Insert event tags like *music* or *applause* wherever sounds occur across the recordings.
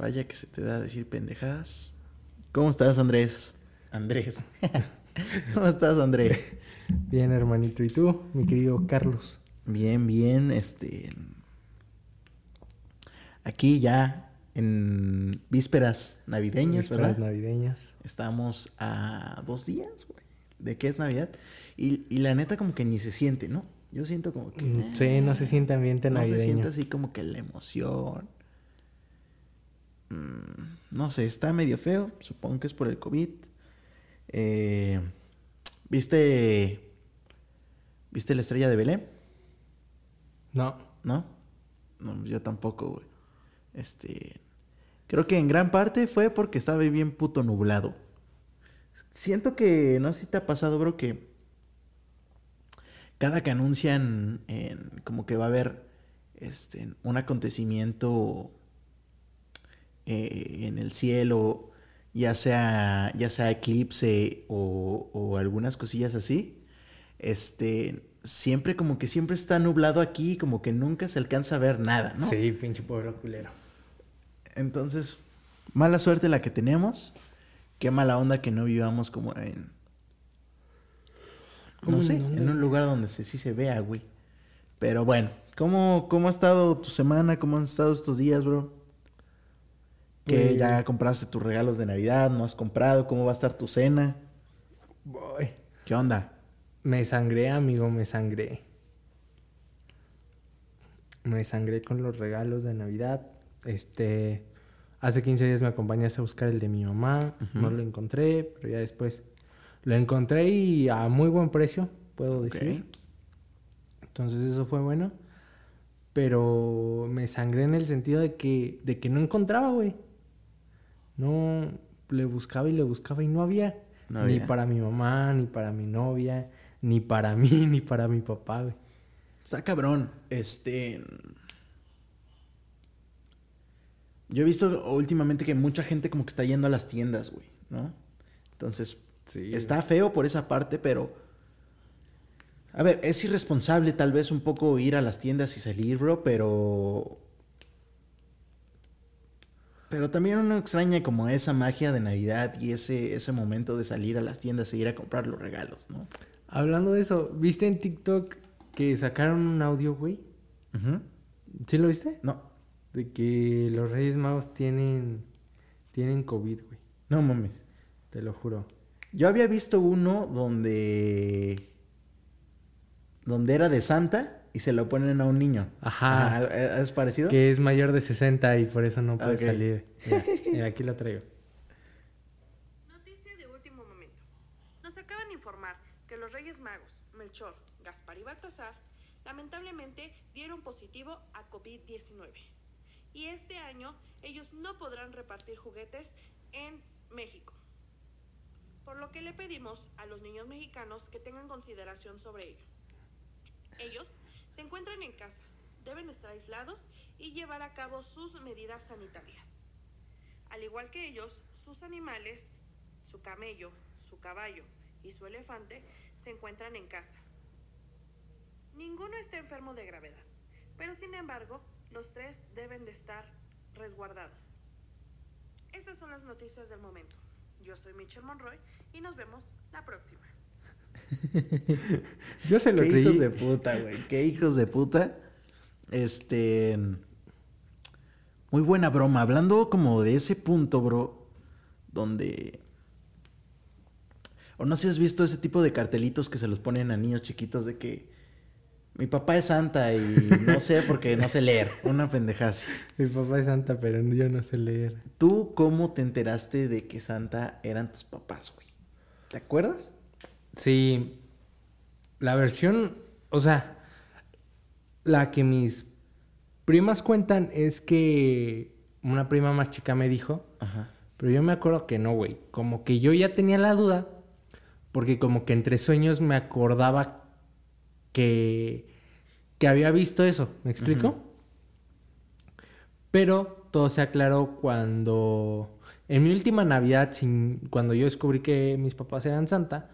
Vaya que se te da a decir pendejadas. ¿Cómo estás, Andrés? Andrés. *laughs* ¿Cómo estás, Andrés? Bien, hermanito. ¿Y tú, mi querido Carlos? Bien, bien. Este. Aquí ya en vísperas navideñas, Vísperas ¿verdad? navideñas. Estamos a dos días, güey, de que es Navidad. Y, y la neta, como que ni se siente, ¿no? Yo siento como que. Mm, Sí, no se siente ambiente No se navideño. siente así como que la emoción. Mm, no sé, está medio feo. Supongo que es por el COVID. Eh, ¿Viste. ¿Viste la estrella de Belén? No. ¿No? No, yo tampoco, güey. Este. Creo que en gran parte fue porque estaba bien puto nublado. Siento que. No sé si te ha pasado, bro, que. Cada que anuncian en, como que va a haber este, un acontecimiento eh, en el cielo, ya sea, ya sea eclipse o, o algunas cosillas así, este, siempre como que siempre está nublado aquí, como que nunca se alcanza a ver nada, ¿no? Sí, pinche pueblo culero. Entonces, mala suerte la que tenemos. Qué mala onda que no vivamos como en. ¿Cómo No sé, en un lugar donde se, sí se vea, güey. Pero bueno, ¿cómo, ¿cómo ha estado tu semana? ¿Cómo han estado estos días, bro? Que ya compraste tus regalos de Navidad, no has comprado, ¿cómo va a estar tu cena? Voy. ¿Qué onda? Me sangré, amigo, me sangré. Me sangré con los regalos de Navidad. Este, hace 15 días me acompañaste a buscar el de mi mamá. No lo encontré, pero ya después lo encontré y a muy buen precio, puedo decir. Entonces eso fue bueno. Pero me sangré en el sentido de que, de que no encontraba, güey. No, le buscaba y le buscaba y no había. No ni para mi mamá, ni para mi novia, ni para mí, *laughs* ni para mi papá, güey. Está cabrón. Este. Yo he visto últimamente que mucha gente como que está yendo a las tiendas, güey, ¿no? Entonces, Sí. está feo por esa parte, pero. A ver, es irresponsable tal vez un poco ir a las tiendas y salir, bro, pero. Pero también uno extraña como esa magia de Navidad y ese, ese momento de salir a las tiendas e ir a comprar los regalos, ¿no? Hablando de eso, ¿viste en TikTok que sacaron un audio, güey? ¿Sí lo viste? No, De que los Reyes Magos tienen, tienen COVID, güey. no mames. Te lo juro. Yo había visto uno donde. donde era de Santa y se lo ponen a un niño. Ajá. ¿Es parecido? Que es mayor de 60 y por eso no puede Ok. salir. *laughs* Mira, mira, aquí lo traigo. Noticia de último momento. Nos acaban de informar que los Reyes Magos, Melchor, Gaspar y Baltasar, lamentablemente dieron positivo a COVID-19. Y este año ellos no podrán repartir juguetes en México. Por lo que le pedimos a los niños mexicanos que tengan consideración sobre ello. Ellos encuentran en casa, deben estar aislados y llevar a cabo sus medidas sanitarias. Al igual que ellos, sus animales, su camello, su caballo y su elefante se encuentran en casa. Ninguno está enfermo de gravedad, pero sin embargo, los tres deben de estar resguardados. Estas son las noticias del momento. Yo soy Michelle Monroy y nos vemos la próxima. *laughs* Yo se lo Qué creí. hijos de puta, güey. Qué hijos de puta. Este. Muy buena broma. Hablando como de ese punto, bro. Donde. O no sé si has visto ese tipo de cartelitos que se los ponen a niños chiquitos de que. Mi papá es santa y no sé porque no sé leer. Una pendejada así. *laughs* Mi papá es santa, pero yo no sé leer. ¿Tú cómo te enteraste de que santa eran tus papás, güey? ¿Te acuerdas? Sí, la versión, o sea, la que mis primas cuentan es que una prima más chica me dijo, Ajá. pero yo me acuerdo que no, güey. Como que yo ya tenía la duda, porque como que entre sueños me acordaba que, que había visto eso, ¿me explico? Pero todo se aclaró cuando, en mi última Navidad, sin, cuando yo descubrí que mis papás eran santa,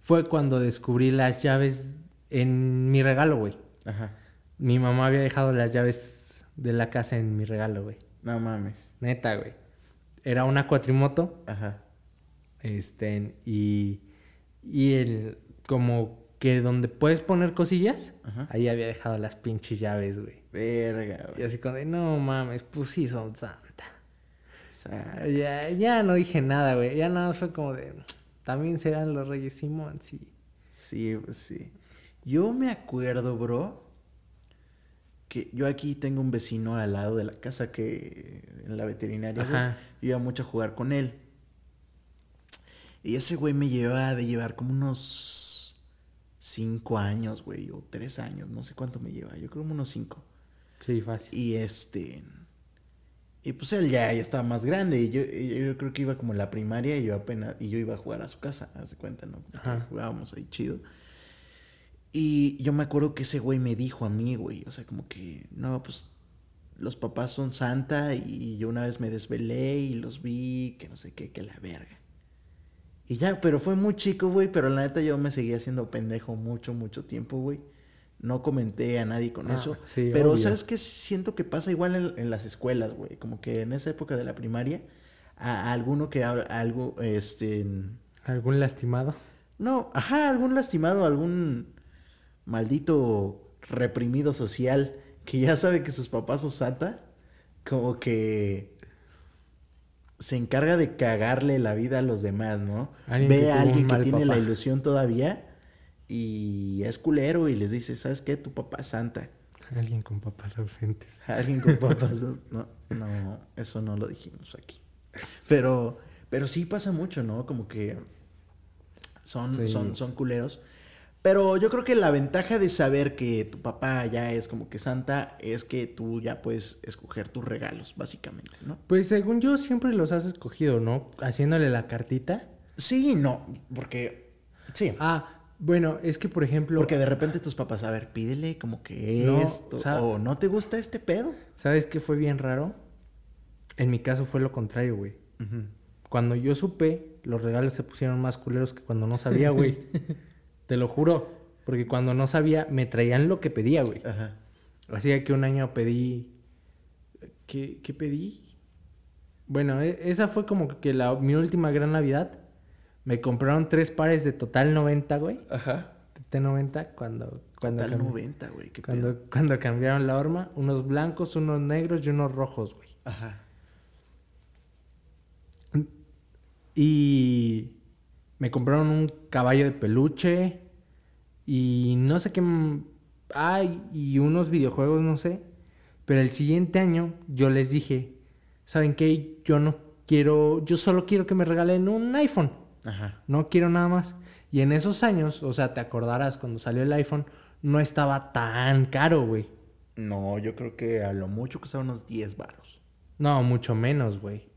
fue cuando descubrí las llaves en mi regalo, güey. Ajá. Mi mamá había dejado las llaves de la casa en mi regalo, güey. No mames. Neta, güey. Era una cuatrimoto. Ajá. Este, y. Y el. Como que donde puedes poner cosillas, Ajá. ahí había dejado las pinches llaves, güey. Verga, Y güey. así como de, no mames, pues sí son santa. Sa- Ya, ya no dije nada, güey. Ya nada más fue como de. También serán los Reyes Simón, sí. Sí, pues sí. Yo me acuerdo, bro, que yo aquí tengo un vecino al lado de la casa que en la veterinaria, güey, yo iba mucho a jugar con él. Y ese güey me llevaba de llevar como unos cinco años, güey, o tres años, no sé cuánto me lleva, yo creo como unos cinco. Sí, fácil. Y este. Y pues él ya, ya estaba más grande. Y yo, y yo creo que iba como en la primaria y yo apenas. Y yo iba a jugar a su casa, haz de cuenta, ¿no? Ajá. Jugábamos ahí chido. Y yo me acuerdo que ese güey me dijo a mí, güey. O sea, como que, no, pues los papás son santa. Y yo una vez me desvelé y los vi, que no sé qué, que la verga. Y ya, pero fue muy chico, güey. Pero la neta yo me seguía haciendo pendejo mucho, mucho tiempo, güey. No comenté a nadie con Ah, eso. sí, pero, obvio. ¿sabes qué? Siento que pasa igual en, en las escuelas, güey. Como que en esa época de la primaria, a, a alguno que habla, algo, este... ¿Algún lastimado? No, ajá, algún lastimado, algún maldito reprimido social que ya sabe que sus papás son santa, como que se encarga de cagarle la vida a los demás, ¿no? Que Ve a alguien que tiene la ilusión todavía y es culero y les dice, ¿sabes qué? Tu papá es santa. Alguien con papás ausentes. Alguien con *laughs* papás. No, no, eso no lo dijimos aquí. Pero, pero sí pasa mucho, ¿no? Como que son, Sí. son, son culeros. Pero yo creo que la ventaja de saber que tu papá ya es como que santa es que tú ya puedes escoger tus regalos, básicamente, ¿no? Pues según yo siempre los has escogido, ¿no? Haciéndole la cartita. Sí no, porque... Sí. Ah, bueno, es que por ejemplo... Porque de repente tus papás, a ver, pídele como que No, esto, o sea- o no te gusta este pedo. ¿Sabes qué fue bien raro? En mi caso fue lo contrario, güey. Cuando yo supe, los regalos se pusieron más culeros que cuando no sabía, güey. *laughs* Te lo juro. Porque cuando no sabía, me traían lo que pedía, güey. Ajá. Así que un año pedí... ¿Qué, qué pedí? Bueno, e- esa fue como que la, mi última gran Navidad. Me compraron tres pares de total 90, güey. Ajá. De T90 cuando... cuando Total cambi- 90, güey, qué pedo. Cuando, cuando cambiaron la horma, unos blancos, unos negros y unos rojos, güey. Ajá. Y me compraron un caballo de peluche y no sé qué... Ay, y unos videojuegos, no sé. Pero el siguiente año yo les dije, ¿saben qué? Yo no quiero, yo solo quiero que me regalen un iPhone. Ajá. No quiero nada más. Y en esos años, o sea, te acordarás cuando salió el iPhone, no estaba tan caro, güey. No, yo creo que a lo mucho costaba unos 10 varos. No, mucho menos, güey.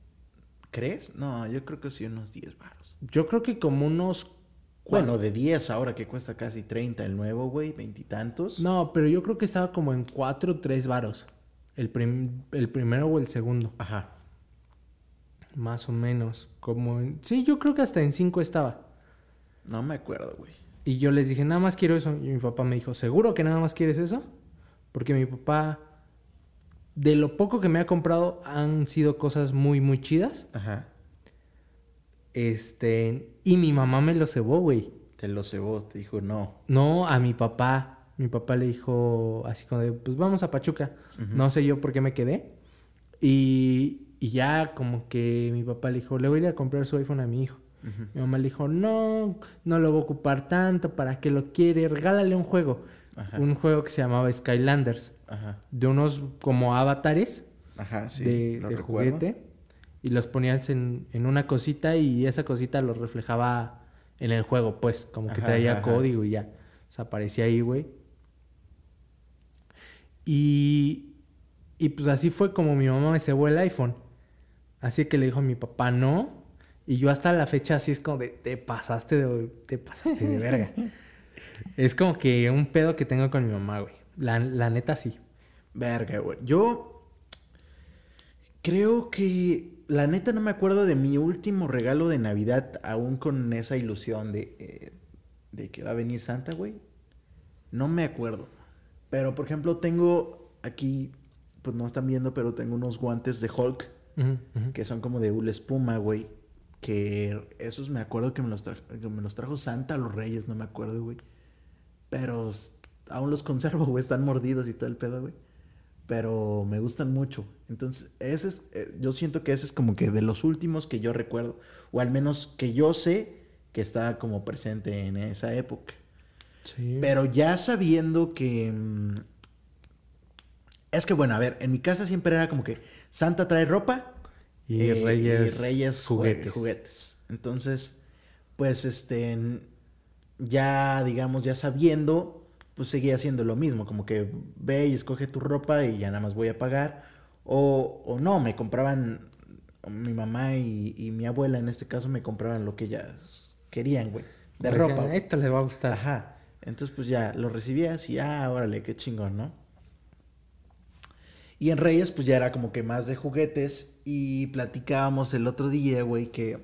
¿Crees? No, yo creo que sí unos 10 varos. Yo creo que como unos... Bueno, de 10 ahora que cuesta casi 30 el nuevo, güey, veintitantos. No, pero yo creo que estaba como en 4 o 3 varos. El, prim- el primero o el segundo. Ajá. Más o menos. Como en... Sí, yo creo que hasta en 5 estaba. No me acuerdo, güey. Y yo les dije, nada más quiero eso. Y mi papá me dijo, ¿seguro que nada más quieres eso? Porque mi papá, de lo poco que me ha comprado, han sido cosas muy, muy chidas. Ajá. Este, y mi mamá me lo cebó, güey. Te lo cebó, te dijo no. No, a mi papá. Mi papá le dijo así como de, pues vamos a Pachuca. No sé yo por qué me quedé. Y, y ya como que mi papá le dijo, le voy a ir a comprar su iPhone a mi hijo. Mi mamá le dijo, no, no lo voy a ocupar tanto, ¿para qué lo quiere? Regálale un juego. Ajá. Un juego que se llamaba Skylanders. Ajá. De unos como avatares Ajá, sí. de, juguete. Y los ponías en, en una cosita y esa cosita los reflejaba en el juego, pues. Como que traía código y ya. O sea, aparecía ahí, güey. Y, y pues así fue como mi mamá me cebó el iPhone. Así que le dijo a mi papá no. Y yo hasta la fecha así es como de, te pasaste de, te pasaste de verga. *laughs* es como que un pedo que tengo con mi mamá, güey. La, la neta sí. Verga, güey. Yo creo que la neta no me acuerdo de mi último regalo de Navidad, aún con esa ilusión de, eh, de que va a venir Santa, güey. No me acuerdo. Pero, por ejemplo, tengo aquí pues no están viendo, pero tengo unos guantes de Hulk Que son como de hule espuma, güey. Que esos me acuerdo que me los, que me los trajo Santa a los Reyes, no me acuerdo, güey. Pero aún los conservo, *laughs* güey. Están mordidos y todo el pedo, güey. Pero me gustan mucho. Entonces, ese es, eh, yo siento que ese es como que de los últimos que yo recuerdo. O al menos que yo sé que está como presente en esa época. Sí. Pero ya sabiendo que... mm, Es que bueno, a ver, en mi casa siempre era como que Santa trae ropa Y eh, Reyes, y Reyes juguetes. Entonces, pues este, ya digamos, ya sabiendo, pues seguía haciendo lo mismo, como que ve y escoge tu ropa y ya nada más voy a pagar. O, o no, me compraban, mi mamá y, y mi abuela en este caso me compraban lo que ellas querían, güey. De Como ropa. Esto les va a gustar. Ajá. Entonces, pues ya lo recibías y ah, órale, qué chingón, ¿no? Y en Reyes, pues ya era como que más de juguetes. Y platicábamos el otro día, güey, que.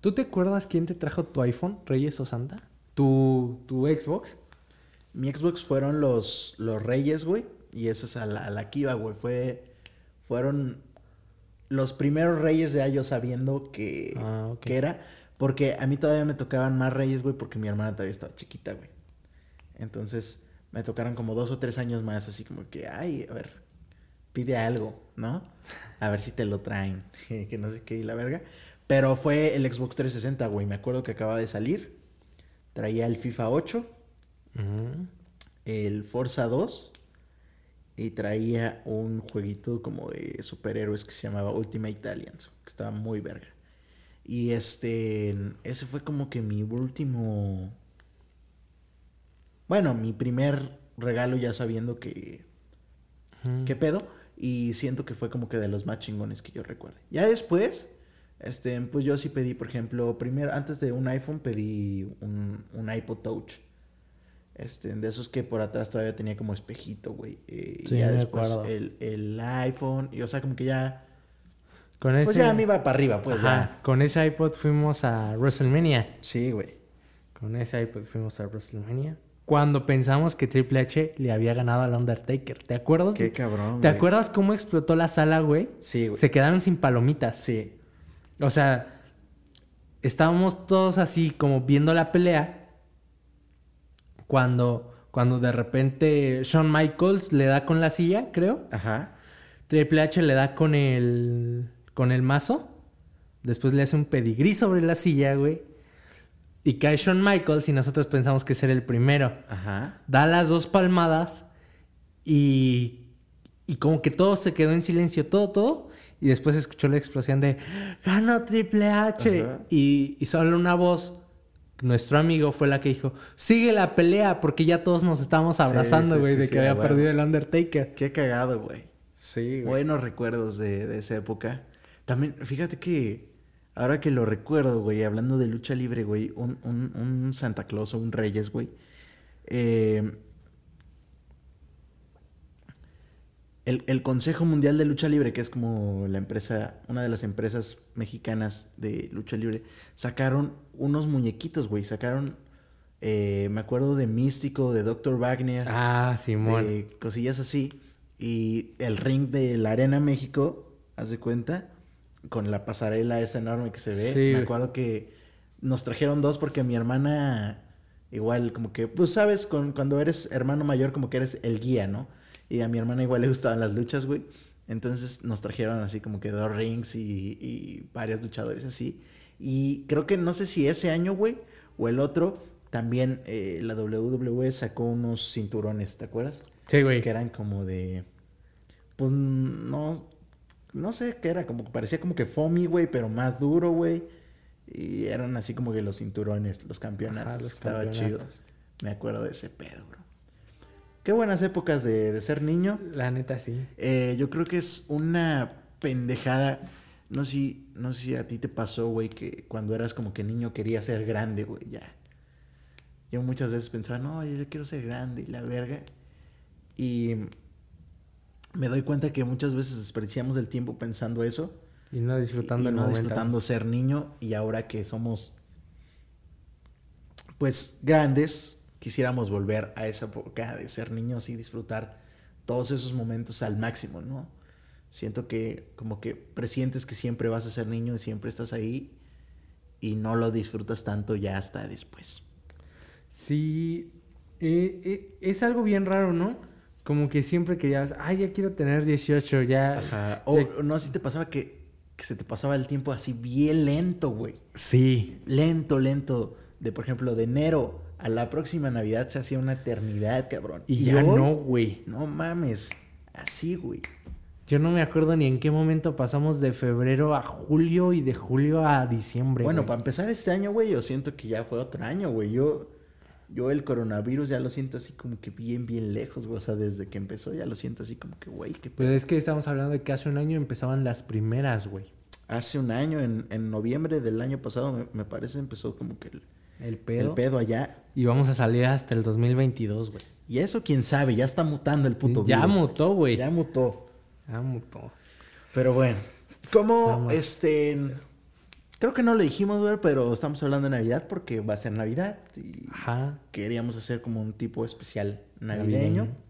¿Tú te acuerdas quién te trajo tu iPhone, Reyes o Santa? ¿Tu, tu Xbox? Mi Xbox fueron los, los Reyes, güey. Y esa es a la, a la que iba, güey. Fue, fueron los primeros Reyes ya yo sabiendo que, Ah, que era. Porque a mí todavía me tocaban más Reyes, güey, porque mi hermana todavía estaba chiquita, güey. Entonces me tocaron como dos o tres años más, así como que, ay, a ver, pide algo, ¿no? *laughs* A ver si te lo traen, *laughs* que no sé qué y la verga. Pero fue el Xbox 360, güey. Me acuerdo que acaba de salir. Traía el FIFA 8, Ujú. el Forza 2 y traía un jueguito como de superhéroes que se llamaba Ultimate Alliance, que estaba muy verga. Y este, ese fue como que mi último, bueno, mi primer regalo ya sabiendo que, qué pedo, y siento que fue como que de los más chingones que yo recuerdo. Ya después, este, pues yo sí pedí, por ejemplo, primero, antes de un iPhone pedí un, un iPod Touch. Este, de esos que por atrás todavía tenía como espejito, güey. Eh, y Sí, ya me después acuerdo. el, el iPhone, y o sea, como que ya, Con ese... pues ya me iba para arriba, pues Ajá, Con ese iPod fuimos a WrestleMania. Sí, güey. Con ese iPod fuimos a WrestleMania. Cuando pensamos que Triple H le había ganado al Undertaker. ¿Te acuerdas? Qué cabrón, ¿Te güey. acuerdas cómo explotó la sala, güey? Sí, güey. Se quedaron sin palomitas. Sí. O sea, estábamos todos así como viendo la pelea. Cuando, cuando de repente Shawn Michaels le da con la silla, creo. Ajá. Triple H le da con el, con el mazo. Después le hace un pedigrí sobre la silla, güey. Y cae Shawn Michaels y nosotros pensamos que ser el primero. Ajá. Da las dos palmadas y, y como que todo se quedó en silencio, todo, todo. Y después escuchó la explosión de ¡Ganó Triple H! Ajá. Y, y solo una voz, nuestro amigo, fue la que dijo ¡Sigue la pelea! Porque ya todos nos estábamos abrazando, güey, sí, de sí, que había perdido el Undertaker. Qué cagado, güey. Sí, Buenos recuerdos de, de esa época. También, fíjate que ahora que lo recuerdo, güey, hablando de lucha libre, güey, un, un, un Santa Claus o un Reyes, güey. eh, el, el Consejo Mundial de Lucha Libre, que es como la empresa, una de las empresas mexicanas de lucha libre, sacaron unos muñequitos, güey. Sacaron, eh, me acuerdo de Místico, de Dr. Wagner Ah, Simón. de cosillas así. Y el ring de la Arena México, haz de cuenta, con la pasarela esa enorme que se ve. Sí, Me acuerdo que nos trajeron dos porque mi hermana, igual, como que, pues sabes, con, cuando eres hermano mayor, como que eres el guía, ¿no? Y a mi hermana igual le gustaban las luchas, güey. Entonces nos trajeron así como que dos rings y, y varios luchadores así. Y creo que no sé si ese año, güey, o el otro, también eh, la WWE sacó unos cinturones, ¿te acuerdas? Sí, güey. que eran como de pues no no sé qué era como parecía como que foamy güey pero más duro güey. Y eran así como que los cinturones los campeonatos. Ajá, los estaba chido. me acuerdo de ese pedo bro. Qué buenas épocas de, de ser niño. La neta, sí. Eh, yo creo que es una pendejada. No sé si no sé si a ti te pasó güey que cuando eras como que niño querías ser grande güey ya. Yo muchas veces pensaba no yo quiero ser grande y la verga y me doy cuenta que muchas veces desperdiciamos el tiempo pensando eso Y no disfrutando y el no momento. disfrutando ser niño y ahora que somos pues grandes quisiéramos volver a esa época de ser niños y disfrutar todos esos momentos al máximo, ¿no? Siento que como que presientes que siempre vas a ser niño y siempre estás ahí y no lo disfrutas tanto ya hasta después. Sí, eh, eh, es algo bien raro, ¿no? Como que siempre querías, ay, ya quiero tener 18, ya. Ajá. O ya- no si te pasaba que, que se te pasaba el tiempo así bien lento, güey. Sí. Lento, lento. De, por ejemplo, de enero a la próxima Navidad se hacía una eternidad, cabrón. Y ya hoy, no, güey. No mames. Así, güey. Yo no me acuerdo ni en qué momento pasamos de febrero a julio y de julio a diciembre. Bueno, güey. para empezar este año, güey, yo siento que ya fue otro año, güey. Yo, yo el coronavirus ya lo siento así como que bien, bien lejos, güey. O sea, desde que empezó ya lo siento así como que, güey, que Pues es que estamos hablando de que hace un año empezaban las primeras, güey. Hace un año, en, en noviembre del año pasado, me, me parece, empezó como que el, El pedo. el pedo allá. Y vamos a salir hasta el 2022, güey. Y eso, quién sabe, ya está mutando el puto Ya virus. mutó, güey. Ya mutó. Ya mutó. Pero bueno, como este. Creo que no lo dijimos, güey, pero estamos hablando de Navidad porque va a ser Navidad y Ajá. queríamos hacer como un tipo especial navideño. Navideño.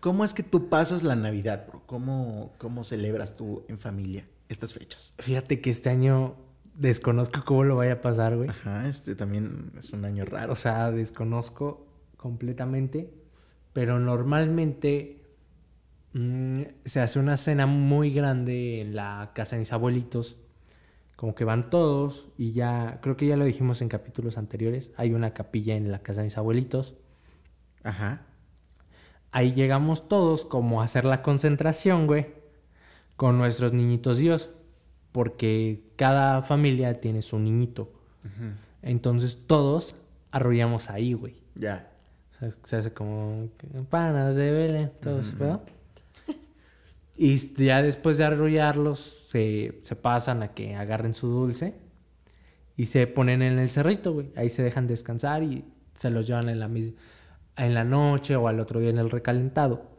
¿Cómo es que tú pasas la Navidad, bro? ¿Cómo, ¿Cómo celebras tú en familia estas fechas? Fíjate que este año desconozco cómo lo vaya a pasar, güey. Ajá, este también es un año raro. O sea, desconozco completamente. Pero normalmente mm, se hace una cena muy grande en la casa de mis abuelitos. Como que van todos y ya, creo que ya lo dijimos en capítulos anteriores, hay una capilla en la casa de mis abuelitos. Ajá. Ahí llegamos todos como a hacer la concentración, güey, con nuestros niñitos Dios. Porque cada familia tiene su niñito. Entonces todos arrollamos ahí, güey. Ya. O sea, se hace como panas de Belén, todo ese pedo. Y ya después de arrollarlos, se, se pasan a que agarren su dulce y se ponen en el cerrito, güey. Ahí se dejan descansar y se los llevan en la, mis- en la noche o al otro día en el recalentado.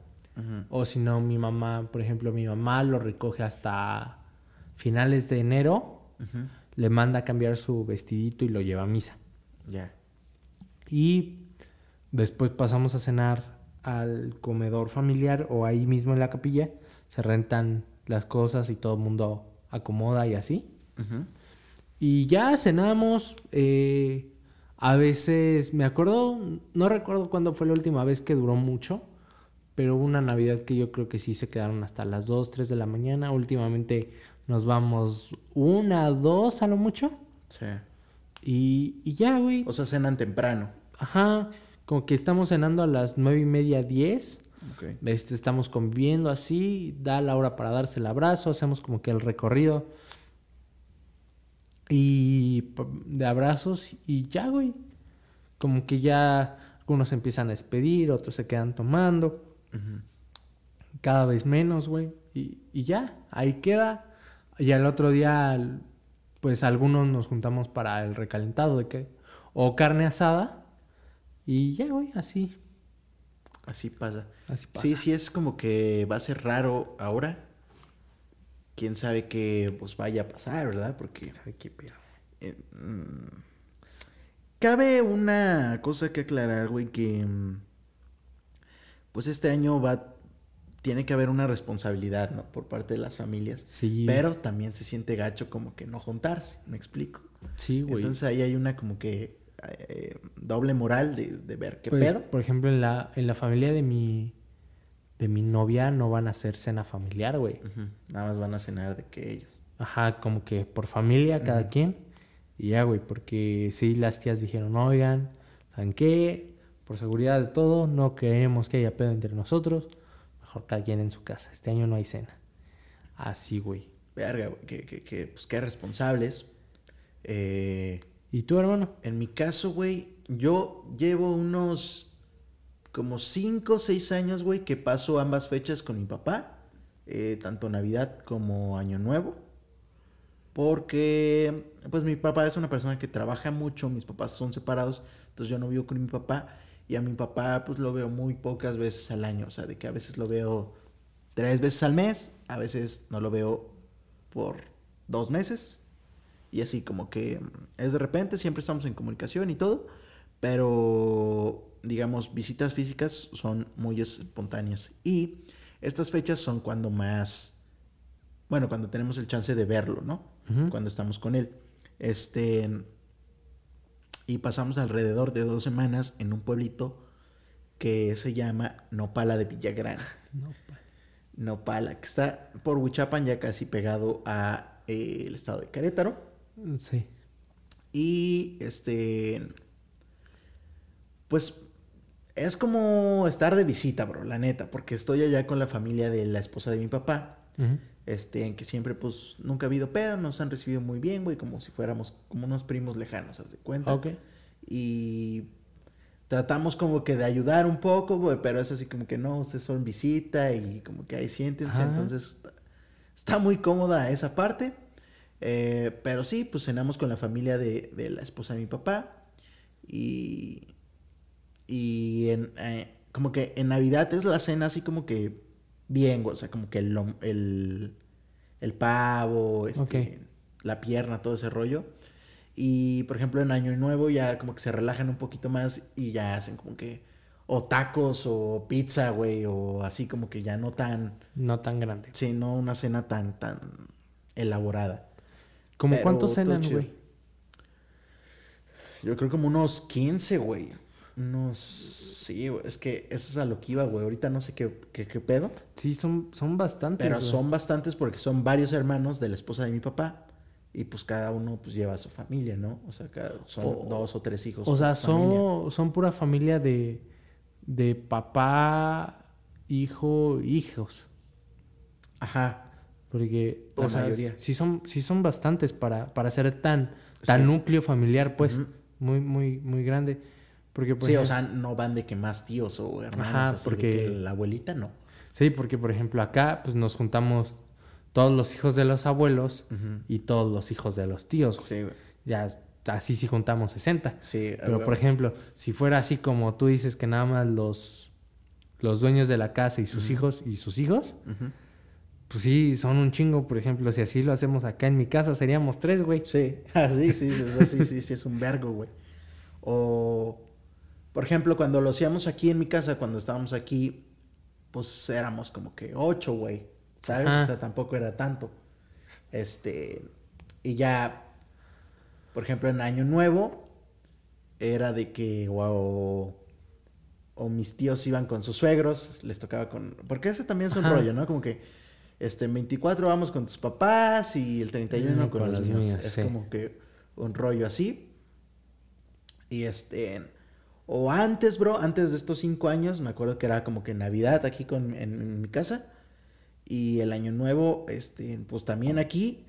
O si no, mi mamá, por ejemplo, mi mamá lo recoge hasta finales de enero, le manda a cambiar su vestidito y lo lleva a misa. Ya. Y después pasamos a cenar al comedor familiar o ahí mismo en la capilla. Se rentan las cosas y todo el mundo acomoda y así. Y ya cenamos. eh, a veces, me acuerdo, no recuerdo cuándo fue la última vez que duró mucho. Pero hubo una Navidad que yo creo que sí se quedaron hasta las 2, 3 de la mañana. Últimamente nos vamos una, dos a lo mucho. Sí. Y, y ya, güey. O sea, cenan temprano. Ajá, como que estamos cenando a las nueve y media, diez. Este, estamos conviviendo así, da la hora para darse el abrazo, hacemos como que el recorrido. Y de abrazos y ya, güey. Como que ya algunos empiezan a despedir, otros se quedan tomando. Cada vez menos, güey. Y, y ya, ahí queda. Y al otro día, pues algunos nos juntamos para el recalentado de que... O carne asada. Y ya, güey, así. Así pasa. Así pasa. Sí, sí, es como que va a ser raro ahora. Quién sabe qué pues vaya a pasar, ¿verdad? Porque ¿Sabe qué eh, mm, cabe una cosa que aclarar, güey, que mm, pues este año va tiene que haber una responsabilidad, ¿no? Por parte de las familias. Sí. Pero también se siente gacho como que no juntarse, ¿me explico? Sí, güey. Entonces ahí hay una como que eh, doble moral de, de ver qué Pues, pedo. Por ejemplo, en la, en la familia de mi, de mi novia no van a hacer cena familiar, güey. Nada más van a cenar de que ellos. Ajá, como que por familia cada quien. Y ya, güey, porque sí, las tías dijeron, oigan, ¿saben qué? Por seguridad de todo, no queremos que haya pedo entre nosotros. Mejor cada quien en su casa. Este año no hay cena. Así, güey. Verga, güey, que, que, que, pues qué responsables. Eh, ¿Y tú, hermano? en mi caso, güey, yo llevo unos como 5 o 6 años, güey, que paso ambas fechas con mi papá. eh, tanto Navidad como Año Nuevo. Porque, pues mi papá es una persona que trabaja mucho, mis papás son separados, entonces yo no vivo con mi papá. Y a mi papá, pues lo veo muy pocas veces al año, o sea, de que a veces lo veo tres veces al mes, a veces no lo veo por dos meses. Y así como que mm, es de repente, siempre estamos en comunicación y todo. Pero, digamos, visitas físicas son muy espontáneas. Y estas fechas son cuando más, bueno, cuando tenemos el chance de verlo, ¿no? Cuando estamos con él. Este, y pasamos alrededor de dos semanas en un pueblito que se llama Nopala de Villagrán. *laughs* No, pa- Nopala, que está por Huichapan, ya casi pegado a eh, el estado de Querétaro. Sí. Y este. Pues es como estar de visita, bro, la neta, porque estoy allá con la familia de la esposa de mi papá. Este, en que siempre, pues, nunca ha habido pedo, nos han recibido muy bien, güey, como si fuéramos como unos primos lejanos, haz de cuenta. Ok. Y tratamos como que de ayudar un poco, güey, pero es así como que no, ustedes son visita y como que ahí siéntense. Entonces está, está muy cómoda esa parte. Eh, pero sí, pues cenamos con la familia de, de la esposa de mi papá. Y. Y en, eh, como que en Navidad es la cena así como que bien. O sea, como que el, el, el pavo, este, la pierna, todo ese rollo. Y por ejemplo, en Año Nuevo ya como que se relajan un poquito más y ya hacen como que o tacos o pizza, güey, o así como que ya no tan, No tan grande. sí, no una cena tan, tan elaborada. ¿Cómo Pero cuántos cenan, güey? Yo creo como unos 15, güey. Unos, sí, güey, es que eso es a lo que iba, güey. Ahorita no sé qué, qué, qué pedo. Sí, son, son bastantes. Pero güey. son bastantes porque son varios hermanos de la esposa de mi papá. Y pues cada uno pues lleva a su familia, ¿no? O sea, cada- son O- dos o tres hijos. O sea, son, son pura familia de, de papá, hijo, hijos. Ajá. Porque, La o sea, mayoría. sí son, sí son bastantes para, para ser tan, tan Sí. núcleo familiar, pues, muy, muy, muy grande. Porque, por Sí, o sea, no van de que más tíos o hermanos. Ajá, así de porque- que la abuelita no. Sí, porque, por ejemplo, acá, pues, nos juntamos todos los hijos de los abuelos y todos los hijos de los tíos. Sí, güey. Ya, así sí juntamos 60. Sí, Pero, por ejemplo, si fuera así como tú dices que nada más los, los dueños de la casa y sus hijos y sus hijos, Ujú. Pues sí, son un chingo. Por ejemplo, si así lo hacemos acá en mi casa, seríamos tres, güey. Sí, *laughs* ah, sí, sí, sí, sí, sí, es un vergo, güey. O, por ejemplo, cuando lo hacíamos aquí en mi casa, cuando estábamos aquí, pues éramos como que ocho, güey, ¿sabes? Ajá. O sea, tampoco era tanto. Este, y ya, por ejemplo, en Año Nuevo, era de que, o, o mis tíos iban con sus suegros, les tocaba con, porque ese también es un Ajá. rollo, ¿no? Como que, este, en 24 vamos con tus papás y el 31 Mm, con, con los míos. míos, es sí. como que un rollo así. Y este, o antes, bro, antes de estos cinco años, me acuerdo que era como que Navidad aquí con, en, en mi casa. Y el año nuevo, este, pues también aquí.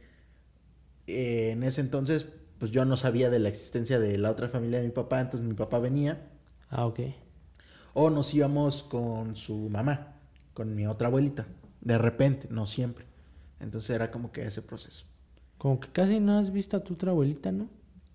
Eh, en ese entonces, pues yo no sabía de la existencia de la otra familia de mi papá, entonces mi papá venía. Ah, ok. O nos íbamos con su mamá, con mi otra abuelita. De repente, no siempre. Entonces era como que ese proceso. Como que casi no has visto a tu otra abuelita, ¿no?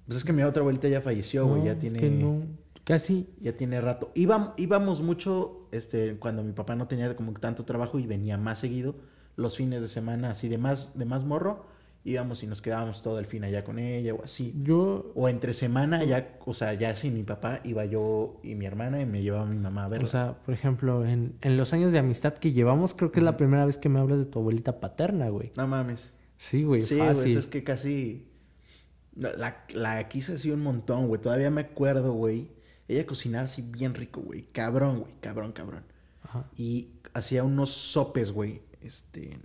Pues es que mi otra abuelita ya falleció, güey, No, ya es tiene... que no, casi. Ya tiene rato. Íbam- íbamos mucho, este, cuando mi papá no tenía como tanto trabajo y venía más seguido, los fines de semana, así de más, de más morro, íbamos y nos quedábamos todo el fin allá con ella o así. Yo, O entre semana, ya, o sea, ya sin mi papá, iba yo y mi hermana y me llevaba mi mamá a verla. o sea, por ejemplo, en, en los años de amistad que llevamos, creo que es la primera vez que me hablas de tu abuelita paterna, güey. no mames. Sí, güey, sí, güey, es que casi... La, la, la quise así un montón, güey. Todavía me acuerdo, güey. Ella cocinaba así bien rico, güey. Cabrón, güey. Cabrón, cabrón. Ajá. Y hacía unos sopes, güey. Este.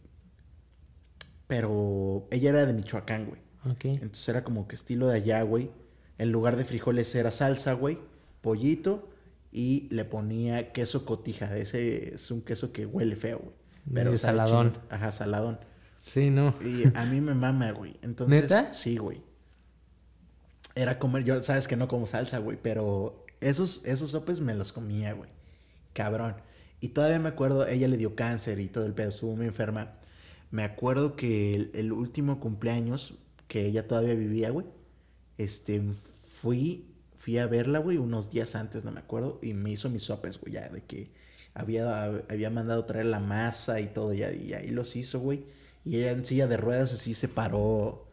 Pero ella era de Michoacán, güey. Ok. Entonces era como que estilo de allá, güey. En lugar de frijoles era salsa, güey. Pollito. Y le ponía queso cotija. Ese es un queso que huele feo, güey. Sabe saladón. Ajá, saladón. Sí, no. Y a mí me mama, güey. Entonces, ¿Neta? sí, güey. Era comer, yo sabes que no como salsa, güey, pero esos, esos sopes me los comía, güey. Cabrón. Y todavía me acuerdo, ella le dio cáncer y todo el pedo, estuvo muy enferma. Me acuerdo que el, el último cumpleaños que ella todavía vivía, güey, este, fui, fui a verla, güey, unos días antes, no me acuerdo, y me hizo mis sopes, güey, ya de que había, había mandado traer la masa y todo, ya, y ahí los hizo, güey. Y ella en silla de ruedas así se paró,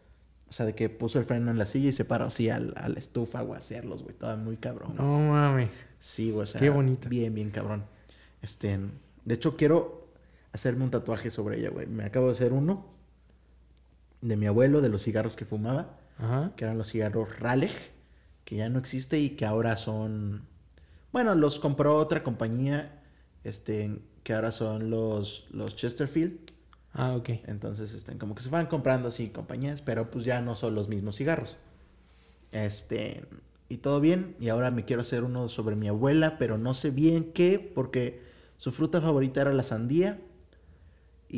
o sea, de que puso el freno en la silla y se paró así al, a la estufa o a hacerlos, güey. Estaba muy cabrón. No mames. Sí, güey. O sea, Qué bonito. Bien, bien cabrón. Este, de hecho, quiero hacerme un tatuaje sobre ella, güey. Me acabo de hacer uno de mi abuelo, de los cigarros que fumaba, Ajá. que eran los cigarros Raleigh, que ya no existe y que ahora son... Bueno, los compró otra compañía, este, que ahora son los, los Chesterfield. Ah, ok. Entonces, están como que se van comprando así compañías, pero pues ya no son los mismos cigarros. Este, y todo bien. Y ahora me quiero hacer uno sobre mi abuela, pero no sé bien qué, porque su fruta favorita era la sandía.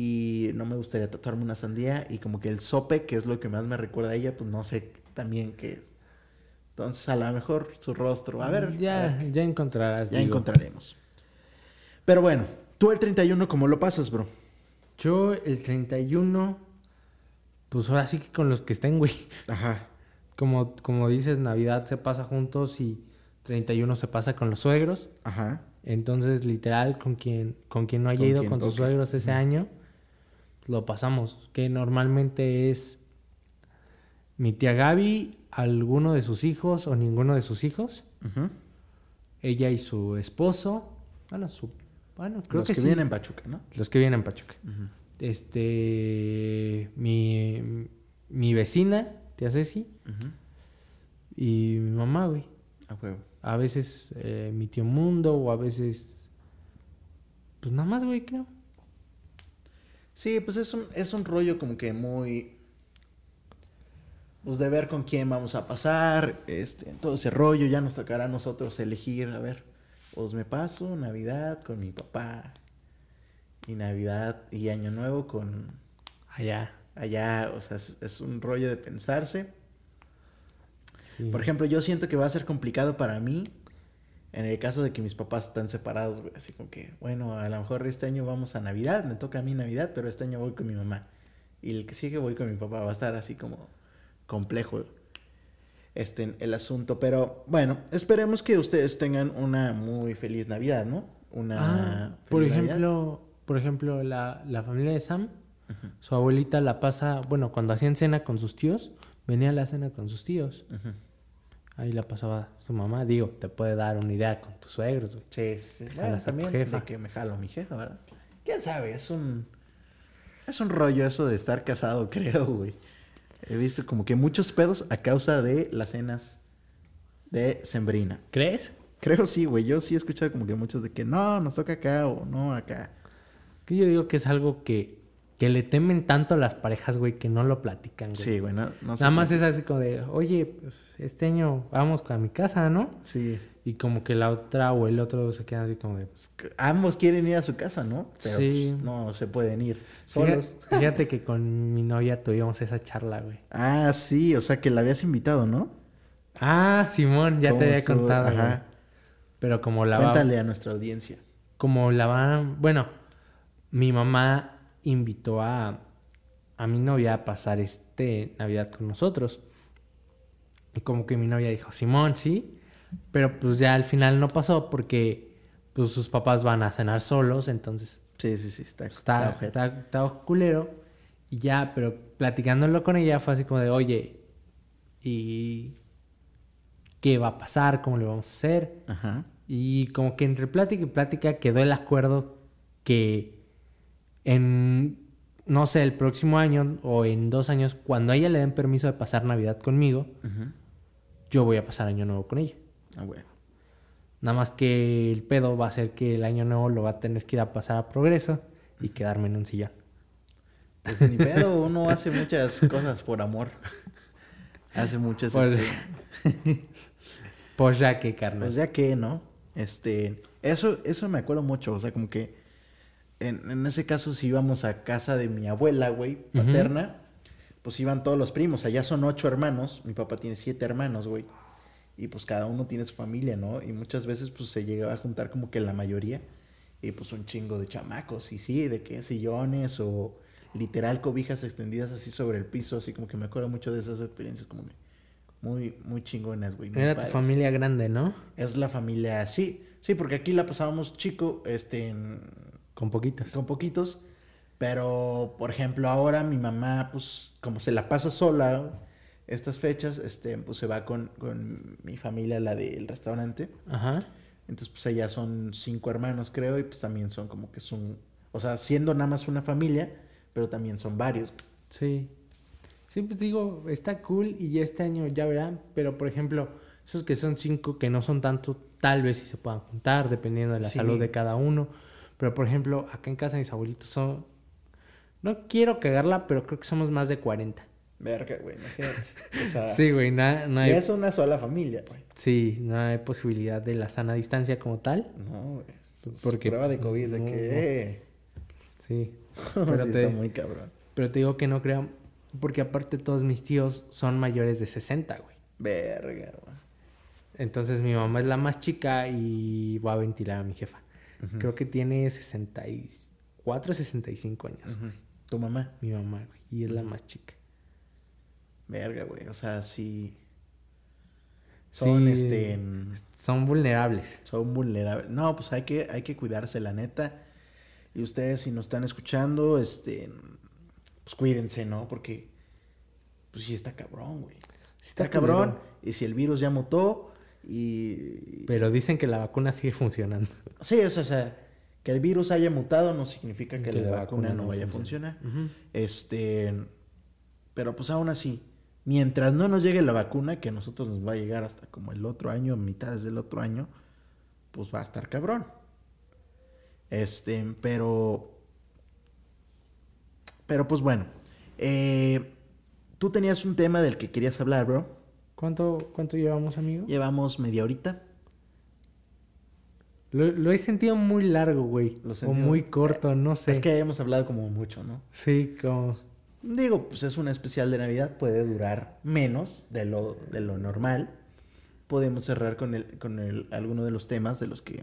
Y no me gustaría tatuarme una sandía. Y como que el sope, que es lo que más me recuerda a ella, pues no sé también qué es. Entonces, a lo mejor su rostro. A ver. a Ya, ver, ya encontrarás. ya digo. encontraremos. Pero bueno, tú el 31, ¿cómo lo pasas, bro? Yo el 31, pues ahora sí que con los que estén, güey. Ajá. Como, como dices, Navidad se pasa juntos y 31 se pasa con los suegros. Ajá. Entonces, literal, con quien, con quien no haya Con ido con sus toque. suegros ese año, lo pasamos. Que normalmente es mi tía Gaby, alguno de sus hijos o ninguno de sus hijos, ella y su esposo. Bueno, su, bueno creo Los que, que, sí. vienen en Pachuca, ¿no? Los que vienen en Pachuca. Este, mi, mi vecina, tía Ceci, Ujú. y mi mamá, güey. A huevo. A veces eh, mi tío Mundo o a veces... Pues nada más, güey, creo. Sí, pues es un, es un rollo como que muy... Pues de ver con quién vamos a pasar, este, todo ese rollo, ya nos tocará a nosotros elegir, a ver, pues me paso Navidad con mi papá y Navidad y Año Nuevo con Allá. allá, o sea, es, es un rollo de pensarse. Sí. Por ejemplo, yo siento que va a ser complicado para mí en el caso de que mis papás están separados, güey. Así como que, bueno, a lo mejor este año vamos a Navidad, me toca a mí Navidad, pero este año voy con mi mamá. Y el que sigue voy con mi papá. Va a estar así como complejo este, el asunto. Pero bueno, esperemos que ustedes tengan una muy feliz Navidad, ¿no? Una Ah, por Navidad. ejemplo, por ejemplo, la, la familia de Sam, su abuelita la pasa, bueno, cuando hacían cena con sus tíos, venía a la cena con sus tíos. Ahí la pasaba su mamá. Digo, te puede dar una idea con tus suegros, güey. Sí, sí. Bueno, también jefa. de que me jalo a mi jefa, ¿verdad? ¿Quién sabe? Es un... Es un rollo eso de estar casado, *laughs* creo, güey. He visto como que muchos pedos a causa de las cenas de Sembrina. ¿Crees? Creo sí, güey. Yo sí he escuchado como que muchos de que no, nos toca acá o no acá. Que yo digo que es algo que, que le temen tanto a las parejas, güey, que no lo platican, güey. Sí, güey, no, no Nada más es así como de, oye, pues, este año vamos a mi casa, ¿no? Sí. Y como que la otra o el otro se quedan así como de, pues, Ambos quieren ir a su casa, ¿no? Pero Sí. pues, no se pueden ir solos. *laughs* fíjate que con mi novia tuvimos esa charla, güey. Ah, sí, o sea que la habías invitado, ¿no? Ah, Simón, ya ¿Cómo te había contado, Ajá. güey. Pero como la va, Cuéntale a nuestra audiencia. como la van, bueno, mi mamá invitó a, a mi novia a pasar este Navidad con nosotros. Y como que mi novia dijo, Simón, sí. Pero pues ya al final no pasó porque pues sus papás van a cenar solos, entonces Sí, sí, sí, está, está, está, está culero. Y ya, pero platicándolo con ella fue así como de, oye, ¿y qué va a pasar? ¿Cómo le vamos a hacer? Ajá. Y como que entre plática y plática quedó el acuerdo que en, no sé, el próximo año o en dos años, cuando a ella le den permiso de pasar Navidad conmigo, yo voy a pasar Año Nuevo con ella. Ah, güey. Nada más que el pedo va a ser que el Año Nuevo lo va a tener que ir a pasar a Progreso y quedarme en un sillón. Pues ni pedo, uno hace muchas cosas por amor. Hace muchas, Pues- este, Pues ya que, carnal. pues ya que, ¿no? Este, eso, eso me acuerdo mucho, o sea, como que en, en ese caso si íbamos a casa de mi abuela, güey, paterna, pues iban todos los primos, allá son ocho hermanos, mi papá tiene siete hermanos, güey, y pues cada uno tiene su familia, ¿no? Y muchas veces pues se llegaba a juntar como que la mayoría, y pues un chingo de chamacos, y sí, de que sillones o literal cobijas extendidas así sobre el piso, así como que me acuerdo mucho de esas experiencias como que muy, muy chingonas, güey. Era tu familia grande, ¿no? Es la familia, sí. Sí, porque aquí la pasábamos chico, este, en- Con poquitos. con poquitos. Pero, por ejemplo, ahora mi mamá, pues, como se la pasa sola, estas fechas, este, pues se va con, con mi familia, la del restaurante. Ajá. Entonces, pues allá son cinco hermanos, creo, y pues también son como que son, o sea, siendo nada más una familia, pero también son varios. Sí. Sí, pues digo, está cool y ya este año ya verán, pero por ejemplo, esos que son cinco, que no son tanto, tal vez sí se puedan juntar, dependiendo de la Sí. salud de cada uno. Pero por ejemplo, acá en casa mis abuelitos son... No quiero cagarla, pero creo que somos más de 40. Verga, güey, imagínate. O sea, *laughs* Sí, güey, no, no hay... ya es una sola familia, güey. Sí, no hay posibilidad de la sana distancia como tal. No, güey. Porque- Porque prueba de COVID, de no, que, eh. Sí. *laughs* Pero te- está muy cabrón. Pero te digo que no creo, porque aparte todos mis tíos son mayores de 60, güey. Verga, güey. Entonces mi mamá es la más chica y voy a ventilar a mi jefa. Creo que tiene 64, 65 años. Ujú. Tu mamá. Mi mamá, güey. Y es la más chica. Verga, güey. O sea, sí. Son, Sí, este. Son vulnerables. Son vulnerables. No, pues hay que, hay que cuidarse, la neta. Y ustedes, si nos están escuchando, este. Pues cuídense, ¿no? Porque. Pues sí está cabrón, güey. Sí Está, está cabrón. Y si el virus ya mutó. Y. Pero dicen que la vacuna sigue funcionando. Sí, o sea, o sea, que el virus haya mutado no significa que, la, vacuna, no vaya a funciona. funcionar. Este, pero pues aún así, mientras no nos llegue la vacuna, que a nosotros nos va a llegar hasta como el otro año, mitades del otro año, pues va a estar cabrón. Este, pero, pero pues bueno, eh, tú tenías un tema del que querías hablar, bro. ¿Cuánto, ¿Cuánto llevamos, amigo? Llevamos media horita. Lo, lo he sentido muy largo, güey. Lo O muy corto, no sé. Es que hemos hablado como mucho, ¿no? Sí, como... Digo, pues es un especial de Navidad, puede durar menos de lo, de lo normal. Podemos cerrar con, el, con el, alguno de los temas de los que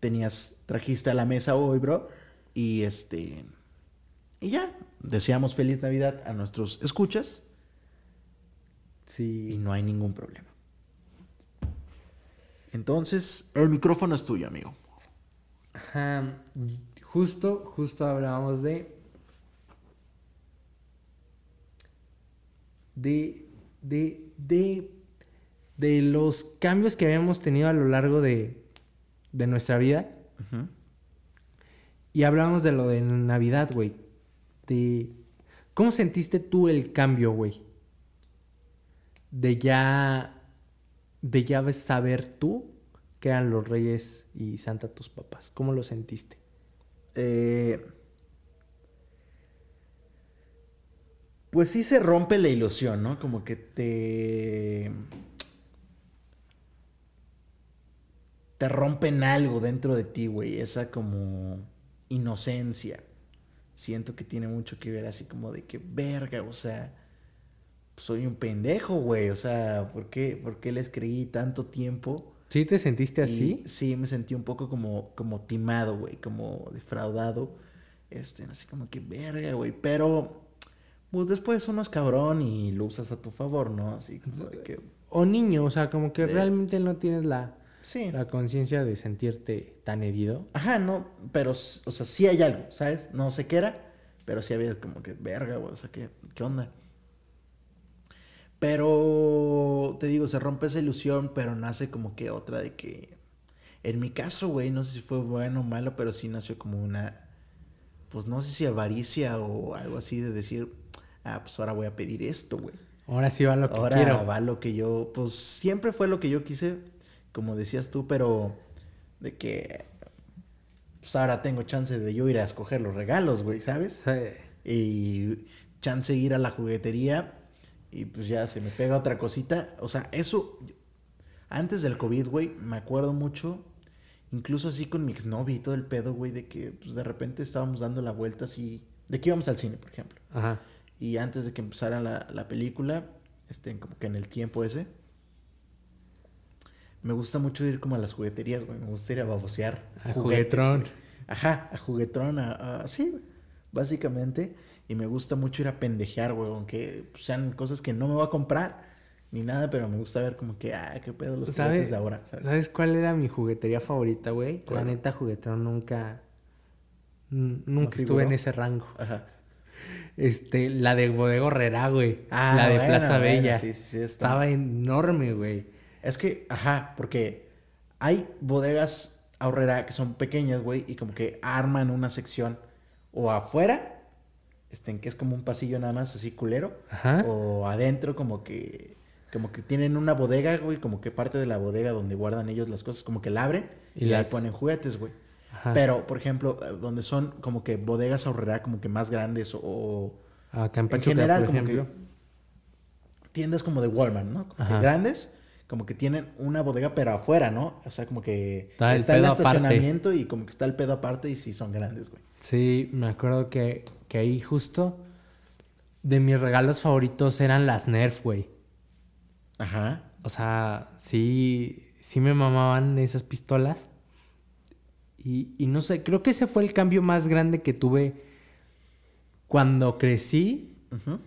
tenías, trajiste a la mesa hoy, bro. Y este. Y ya. Deseamos feliz Navidad a nuestros escuchas y no hay ningún problema. Entonces, el micrófono es tuyo, amigo. Ajá. Justo, justo hablábamos de... De... De... De... De los cambios que habíamos tenido a lo largo de... De nuestra vida. Y hablábamos de lo de Navidad, güey. De... ¿Cómo sentiste tú el cambio, güey? De ya... De ya saber tú que eran los reyes y Santa tus papás. ¿Cómo lo sentiste? Eh, pues sí se rompe la ilusión, ¿no? Como que te... Te rompen algo dentro de ti, güey. Esa como inocencia. Siento que tiene mucho que ver así como de que, verga, o sea, soy un pendejo, güey. O sea, ¿por qué, por qué les creí tanto tiempo? ¿Sí te sentiste así? Y sí, me sentí un poco como, como timado, güey, como defraudado. Este, así como que verga, güey. Pero, pues después uno es cabrón y lo usas a tu favor, ¿no? Así como de que. O niño, o sea, como que De- realmente no tienes la, Sí. la conciencia de sentirte tan herido. Ajá, no, pero, o sea, sí hay algo, ¿sabes? No sé qué era, pero sí había como que verga, güey, o sea, ¿qué, qué onda? Pero, te digo, se rompe esa ilusión, pero nace como que otra de que, en mi caso, güey, no sé si fue bueno o malo, pero sí nació como una, pues no sé si avaricia o algo así de decir, ah, pues ahora voy a pedir esto, güey. Ahora sí va lo que Ahora quiero. va lo que yo, pues siempre fue lo que yo quise, como decías tú, pero de que, pues ahora tengo chance de yo ir a escoger los regalos, güey, ¿sabes? Sí. Y chance de ir a la juguetería y pues ya se me pega otra cosita. O sea, eso, antes del COVID, güey, me acuerdo mucho, incluso así con mi exnovia y todo el pedo, güey, de que pues de repente estábamos dando la vuelta así, de que íbamos al cine, por ejemplo. Ajá. Y antes de que empezara la, la película, este, como que en el tiempo ese, me gusta mucho ir como a las jugueterías, güey. Me gusta ir a babosear. A juguetes, Juguetrón. güey. Ajá, a juguetrón, a, a- sí, básicamente. Y me gusta mucho ir a pendejear, güey, aunque sean cosas que no me voy a comprar ni nada, pero me gusta ver como que, ah, qué pedo los ¿Sabes? juguetes de ahora, ¿sabes? ¿Sabes cuál era mi juguetería favorita, güey? La neta, juguetrón nunca... Nunca ¿No estuve en ese rango. Ajá. Este, la de Bodega Herrera, güey. Ah, la de bueno, Plaza bueno, Bella. sí, sí, sí. Estaba enorme, güey. Es que, ajá, porque hay bodegas ahorrera que son pequeñas, güey, y como que arman una sección o afuera, este, que es como un pasillo nada más así culero, Ajá. o adentro como que como que tienen una bodega, güey, como que parte de la bodega donde guardan ellos las cosas, como que la abren Y y, las- ahí ponen juguetes, güey. Ajá. Pero, por ejemplo, eh, donde son como que bodegas ahorrera como que más grandes o, o Acá en en general por como ejemplo. que tiendas como de Walmart, ¿no? Como que grandes, como que tienen una bodega pero afuera, ¿no? O sea, como que Está está, el el pedo aparte. estacionamiento y como que está el pedo aparte y sí son grandes, güey. Sí, me acuerdo que, que ahí justo de mis regalos favoritos eran las Nerf, güey. Ajá. O sea, sí, sí me mamaban esas pistolas. Y, y no sé, creo que ese fue el cambio más grande que tuve cuando crecí. Ujú.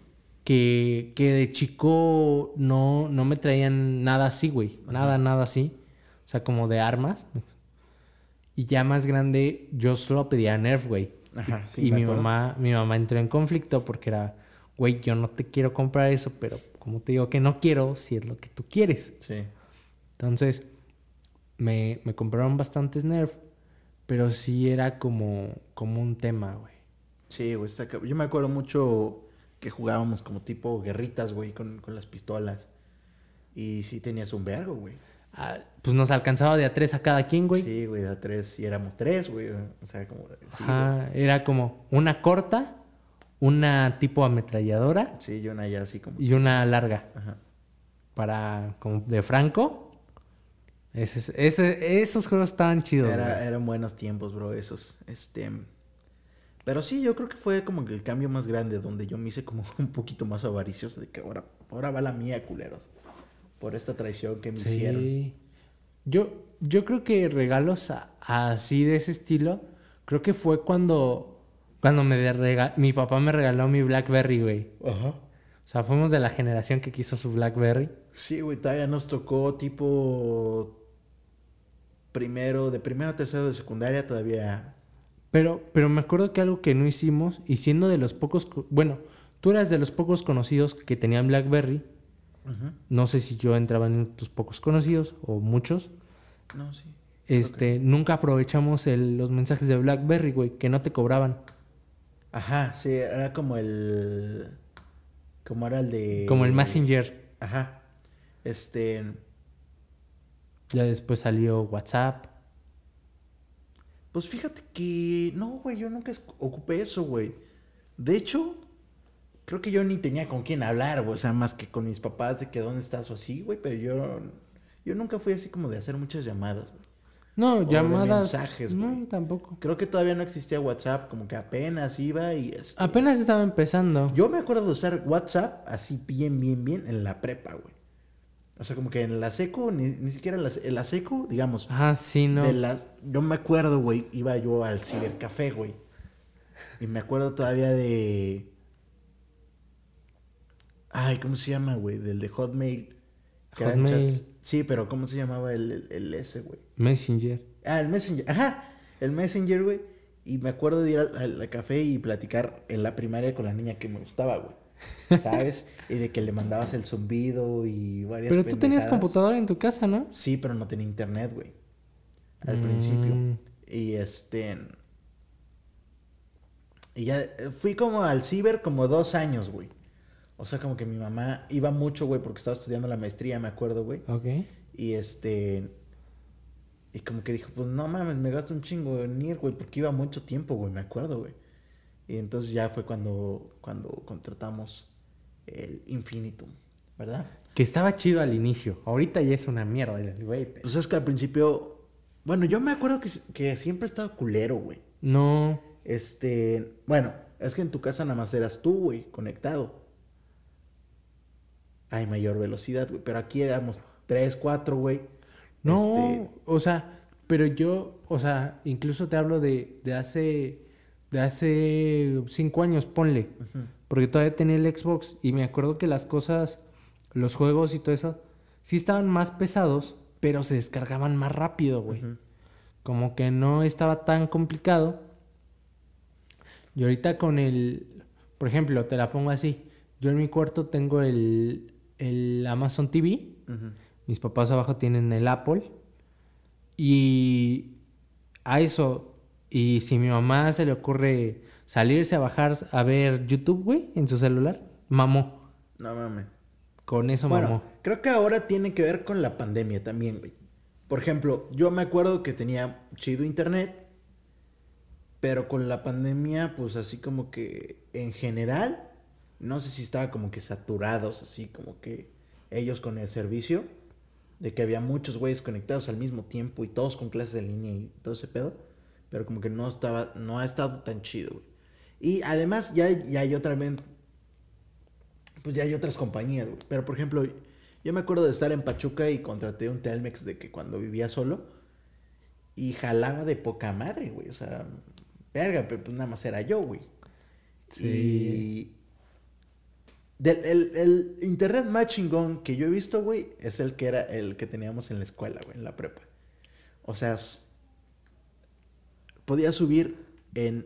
Que, que de chico no, no me traían nada así, güey. Nada, nada así. O sea, como de armas. Y ya más grande, yo solo pedía Nerf, güey. Ajá, sí, y mi acuerdo. mamá, mi mamá entró en conflicto porque era, güey, yo no te quiero comprar eso, pero como te digo que no quiero, si es lo que tú quieres. Sí. Entonces, me, me compraron bastantes Nerf, pero sí era como, como un tema, güey. Sí, güey. Yo me acuerdo mucho que jugábamos como tipo guerritas, güey, con, con las pistolas. Y sí tenías un vergo, güey. Pues nos alcanzaba de a tres a cada quien, güey. Sí, güey, de tres. Y éramos tres, güey. O sea, como... Sí, Ajá, era como una corta, una tipo ametralladora sí, yo una ya así como... y una larga. Ajá. Para, como de Franco. Ese, ese- esos juegos estaban chidos, Era- güey. eran buenos tiempos, bro, esos. Este. Pero sí, yo creo que fue como el cambio más grande, donde yo me hice como *laughs* un poquito más avaricioso de que ahora, ahora va la mía, culeros. Por esta traición que me hicieron. Sí. Yo, yo creo que regalos a- así de ese estilo, creo que fue cuando, cuando me rega- mi papá me regaló mi Blackberry, güey. Ajá. O sea, fuimos de la generación que quiso su Blackberry. Sí, güey, todavía nos tocó tipo. Primero, de primero a tercero de secundaria, todavía. Pero, pero me acuerdo que algo que no hicimos, y siendo de los pocos, co- bueno, tú eras de los pocos conocidos que tenían Blackberry. No sé si yo entraba en tus pocos conocidos o muchos. No, sí. Este, nunca aprovechamos el- los mensajes de Blackberry, güey, que no te cobraban. Ajá, sí, era como el. Como era el de. Como el Messenger. Ajá. Este. Ya después salió WhatsApp. Pues fíjate que no, güey, yo nunca ocupé eso, güey. De hecho, creo que yo ni tenía con quién hablar, güey, o sea, más que con mis papás de que dónde estás o así, güey, pero yo yo nunca fui así como de hacer muchas llamadas, güey. No, de llamadas. mensajes, no, güey. tampoco. Creo que todavía no existía WhatsApp, como que apenas iba y este, Apenas estaba empezando. Yo me acuerdo de usar WhatsApp así bien, bien, bien en la prepa, güey. O sea, como que en la seco, ni, ni siquiera en la, en la seco, digamos, Ah, sí, no. de las... Yo me acuerdo, güey, iba yo al cibercafé, güey. Y me acuerdo todavía de... Ay, ¿cómo se llama, güey? Del de Hotmail. que eran Hotmail. chats. Sí, pero ¿cómo se llamaba el, el, el ese, güey? Messenger. Ah, el Messenger. Ajá, el Messenger, güey. Y me acuerdo de ir al, al café y platicar en la primaria con la niña que me gustaba, güey. ¿Sabes? *laughs* y de que le mandabas el zumbido y varias Pero tú tenías computadora en tu casa, ¿no? Sí, pero no tenía internet, güey. Al Mm. principio. Y este. Y ya eh, fui como al ciber como dos años, güey. O sea, como que mi mamá iba mucho, güey, porque estaba estudiando la maestría, me acuerdo, güey. Ok. Y este. Y como que dijo, pues no mames, me gasto un chingo en ir, güey, porque iba mucho tiempo, güey, me acuerdo, güey. Y entonces ya fue cuando, cuando contratamos el Infinitum, ¿verdad? Que estaba chido al inicio. Ahorita ya es una mierda, el güey. pero- Pues es que al principio. Bueno, yo me acuerdo que, que siempre he estado culero, güey. No. Este. Bueno, es que en tu casa nada más eras tú, güey, conectado. Hay mayor velocidad, güey. Pero aquí éramos tres, cuatro, güey. No, Este, o sea, pero yo, o sea, incluso te hablo de, de hace, de hace cinco años, ponle, porque todavía tenía el Xbox y me acuerdo que las cosas, los juegos y todo eso, sí estaban más pesados, pero se descargaban más rápido, güey. Como que no estaba tan complicado. Y ahorita con el, Por ejemplo, te la pongo así. Yo en mi cuarto tengo el, el Amazon TV. Mis papás abajo tienen el Apple. Y a eso, y si mi mamá se le ocurre salirse a bajar a ver YouTube, güey, en su celular, mamó. No mames. Con eso Bueno, mamó. creo que ahora tiene que ver con la pandemia también, güey. Por ejemplo, yo me acuerdo que tenía chido internet, pero con la pandemia, pues así como que en general, no sé si estaba como que saturados, así como que ellos con el servicio, de que había muchos güeyes conectados al mismo tiempo y todos con clases en línea y todo ese pedo, pero como que no estaba, no ha estado tan chido, güey. Y además ya, ya hay otra vez, pues ya hay otras compañías, güey. Pero por ejemplo, yo me acuerdo de estar en Pachuca y contraté un Telmex de que cuando vivía solo y jalaba de poca madre, güey. O sea, verga, pero pues nada más era yo, güey. Sí. Y del- el, el internet más chingón que yo he visto, güey, es el que era el que teníamos en la escuela, güey, en la prepa. O sea, podía subir en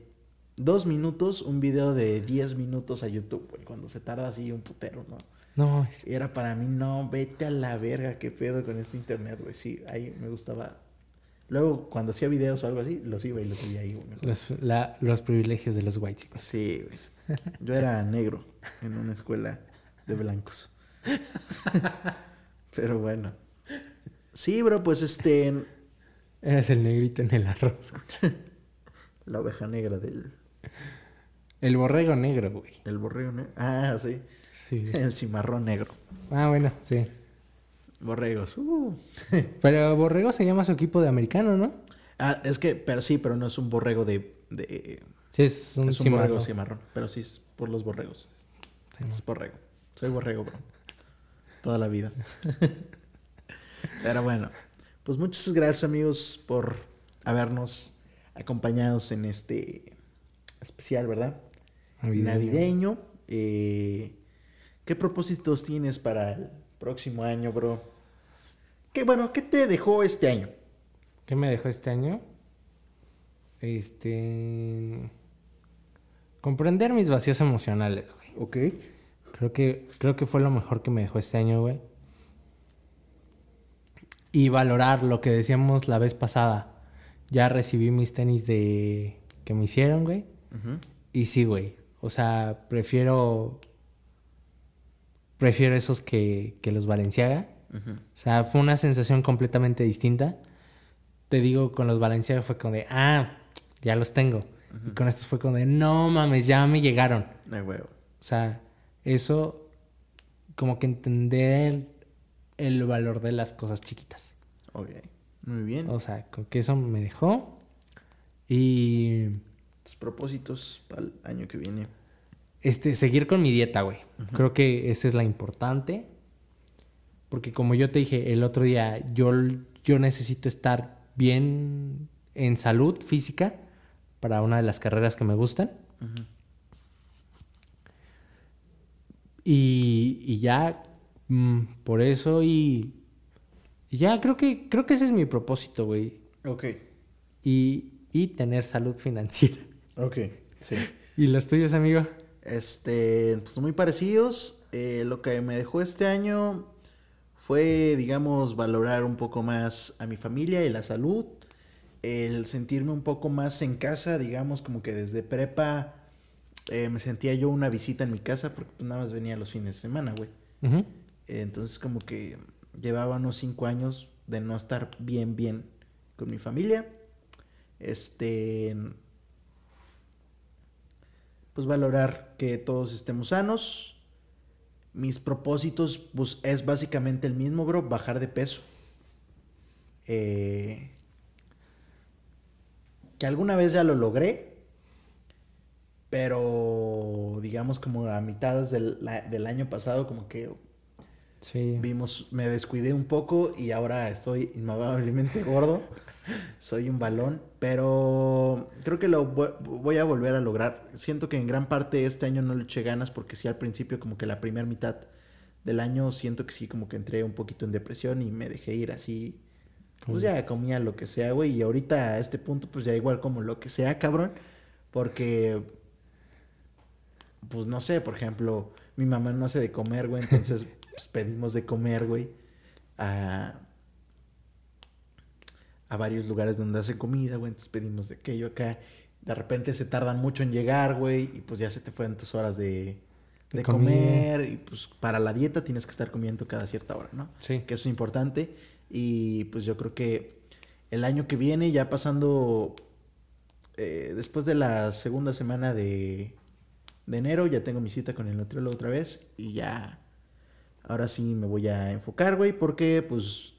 dos minutos un video de 10 minutos a YouTube, güey, cuando se tarda así un putero, ¿no? No, es- Y era para mí, no, vete a la verga, qué pedo con este internet, güey. Sí, ahí me gustaba. Luego, cuando hacía videos o algo así, los iba y los subía ahí, güey. los, la- los privilegios de los white chicos. Sí, güey. Yo era negro en una escuela de blancos. *laughs* Pero bueno. Sí, bro, pues este. Eres el negrito en el arroz. *laughs* La oveja negra del, El borrego negro, güey. del borrego negro. Ah, sí. Sí. *laughs* El cimarrón negro. Ah, bueno, sí. Borregos. Uh. Pero borrego se llama su equipo de americano, ¿no? Ah, es que, pero sí, pero no es un borrego de. de Sí, es un, es un cimarrón. borrego cimarrón. Pero sí es por los borregos. Sí, Es borrego. Soy borrego, bro. Toda la vida. *laughs* Pero bueno, pues muchas gracias amigos por habernos acompañados en este especial, ¿verdad? Navideño. Navideño. Eh, ¿Qué propósitos tienes para el próximo año, bro? ¿Qué, bueno, ¿qué te dejó este año? ¿Qué me dejó este año? Este. Comprender mis vacíos emocionales, güey. Ok. Creo que, creo que fue lo mejor que me dejó este año, güey. Y valorar lo que decíamos la vez pasada. Ya recibí mis tenis de que me hicieron, güey. Ujú. Y sí, güey. O sea, prefiero. Prefiero esos que, que los Valenciaga. Ujú. O sea, fue una sensación completamente distinta. Te digo, con los Valenciaga fue como de, ah, ya los tengo. Y con estos fue como de, no mames, ya me llegaron. De huevo. O sea, eso, como que entender el, el valor de las cosas chiquitas. Ok. Muy bien. O sea, con que eso me dejó. Y Tus propósitos para el año que viene. este, seguir con mi dieta, güey. Creo que esa es la importante. Porque como yo te dije el otro día, yo, yo necesito estar bien en salud física para una de las carreras que me gustan. Y, y ya, mm, por eso y, y ya creo que, creo que ese es mi propósito, güey. Ok. Y, y tener salud financiera. Ok. Sí. ¿Y los tuyos, amigo? Este, pues muy parecidos. Eh, lo que me dejó este año fue, digamos, valorar un poco más a mi familia y la salud. El sentirme un poco más en casa, digamos, como que desde prepa eh, me sentía yo una visita en mi casa porque pues, nada más venía los fines de semana, güey. Entonces como que llevaba unos cinco años de no estar bien, bien con mi familia. Este, pues valorar que todos estemos sanos. Mis propósitos, pues es básicamente el mismo, bro, bajar de peso. Eh, que alguna vez ya lo logré, pero digamos como a mitades del, del año pasado, como que Sí. Vimos, me descuidé un poco y ahora estoy inmamablemente gordo. *laughs* Soy un balón, pero creo que lo vo- voy a volver a lograr. Siento que en gran parte este año no le eché ganas porque sí al principio como que la primera mitad del año siento que sí como que entré un poquito en depresión y me dejé ir así. Pues ya comía lo que sea, güey, y ahorita a este punto pues ya igual como lo que sea, cabrón, porque pues no sé, por ejemplo, mi mamá no hace de comer, güey, entonces *laughs* pues, pedimos de comer, güey, a, a varios lugares donde hace comida, güey, entonces pedimos de aquello acá. De repente se tardan mucho en llegar, güey, y pues ya se te fueron tus horas de, de comer, y pues para la dieta tienes que estar comiendo cada cierta hora, ¿no? Sí. que eso es importante. Y pues yo creo que el año que viene, ya pasando eh, después de la segunda semana de, de enero, ya tengo mi cita con el nutriólogo otra vez. Y ya, ahora sí me voy a enfocar, güey, porque pues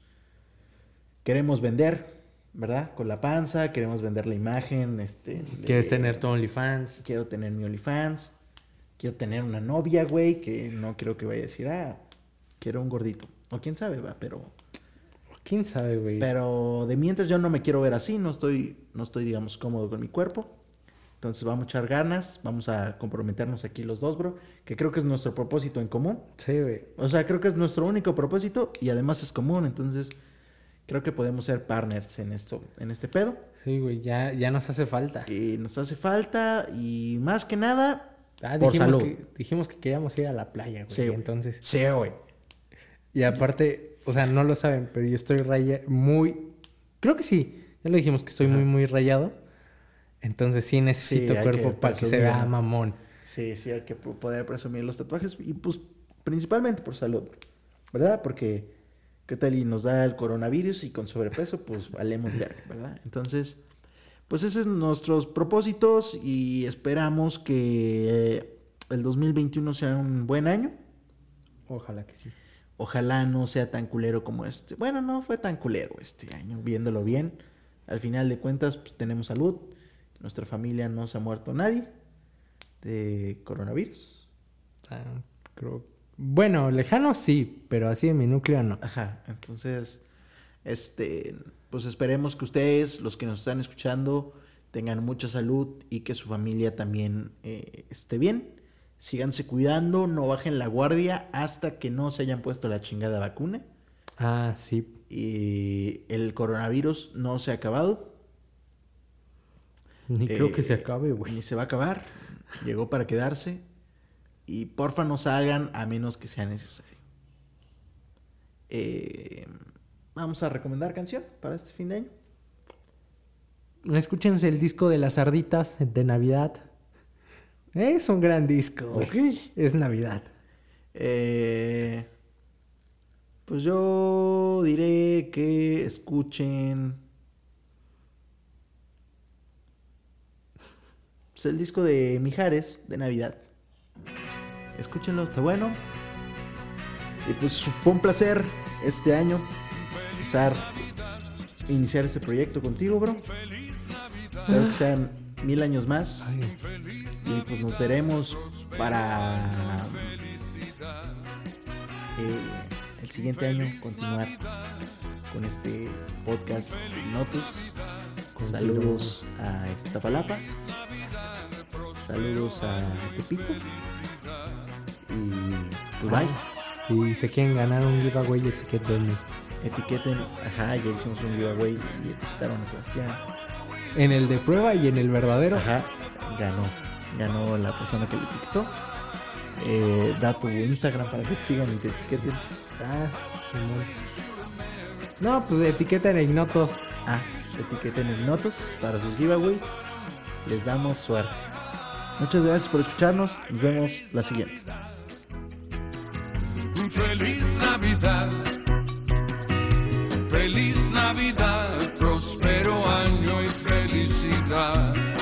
queremos vender, ¿verdad? Con la panza, queremos vender la imagen. Este, de- ¿Quieres tener tu OnlyFans? Quiero tener mi OnlyFans. Quiero tener una novia, güey, que no quiero que vaya a decir, ah, quiero un gordito. O quién sabe, va, pero... ¿Quién sabe, güey? Pero de mientras yo no me quiero ver así, no estoy, no estoy, digamos, cómodo con mi cuerpo. Entonces vamos a echar ganas, vamos a comprometernos aquí los dos, bro, que creo que es nuestro propósito en común. Sí, güey. O sea, creo que es nuestro único propósito y además es común, entonces creo que podemos ser partners en esto, en este pedo. Sí, güey, ya, ya nos hace falta. Y nos hace falta y más que nada Ah, por dijimos salud. que, dijimos que queríamos ir a la playa, güey. Sí, güey. entonces. Sí, güey. Y aparte, o sea, no lo saben, pero yo estoy raya muy. Creo que sí. Ya lo dijimos que estoy muy, muy rayado. Entonces sí necesito Sí, cuerpo que para que se vea mamón. Sí, sí, hay que po- poder presumir los tatuajes y pues principalmente por salud, ¿verdad? Porque qué tal y nos da el coronavirus y con sobrepeso pues *laughs* valemos verga, ¿verdad? Entonces, pues esos son nuestros propósitos y esperamos que el 2021 sea un buen año. Ojalá que sí. Ojalá no sea tan culero como este. Bueno, no fue tan culero este año, viéndolo bien. Al final de cuentas, pues tenemos salud. Nuestra familia no se ha muerto nadie de coronavirus. Ah, creo. Bueno, lejano sí, pero así en mi núcleo no. Ajá, entonces, este, pues esperemos que ustedes, los que nos están escuchando, tengan mucha salud y que su familia también eh, esté bien. Síganse cuidando, no bajen la guardia hasta que no se hayan puesto la chingada vacuna. Ah, sí. Y el coronavirus no se ha acabado. Ni creo que se Eh, acabe, güey. Ni se va a acabar. Llegó para quedarse. Y porfa no salgan a menos que sea necesario. Eh, vamos a recomendar canción para este fin de año. Escúchense el disco de las sarditas de Navidad. Es un gran disco. Es Navidad. Eh, pues yo diré que escuchen pues, el disco de Mijares de Navidad. Escúchenlo, está bueno. Y pues fue un placer este año estar iniciar este proyecto contigo, bro. Espero que sean mil años más. Ay, Y pues nos veremos para eh, el siguiente año continuar con este podcast de Ignotus. Saludos a Iztapalapa. Saludos a Tepito. Y pues bye. Si se quieren ganar un giveaway, etiquetenme. Etiqueten. Ajá, ya hicimos un giveaway y etiquetaron a Sebastián. En el de prueba y en el verdadero. Ajá, ganó. Ganó la persona que le etiquetó. Eh, da tu Instagram para que te sigan y te etiqueten. Ah. No, pues etiqueten a Ignotos. Ah, etiqueten en notos para sus giveaways. Les damos suerte. Muchas gracias por escucharnos. Nos vemos la siguiente. Feliz Navidad, feliz Navidad, próspero año y felicidad.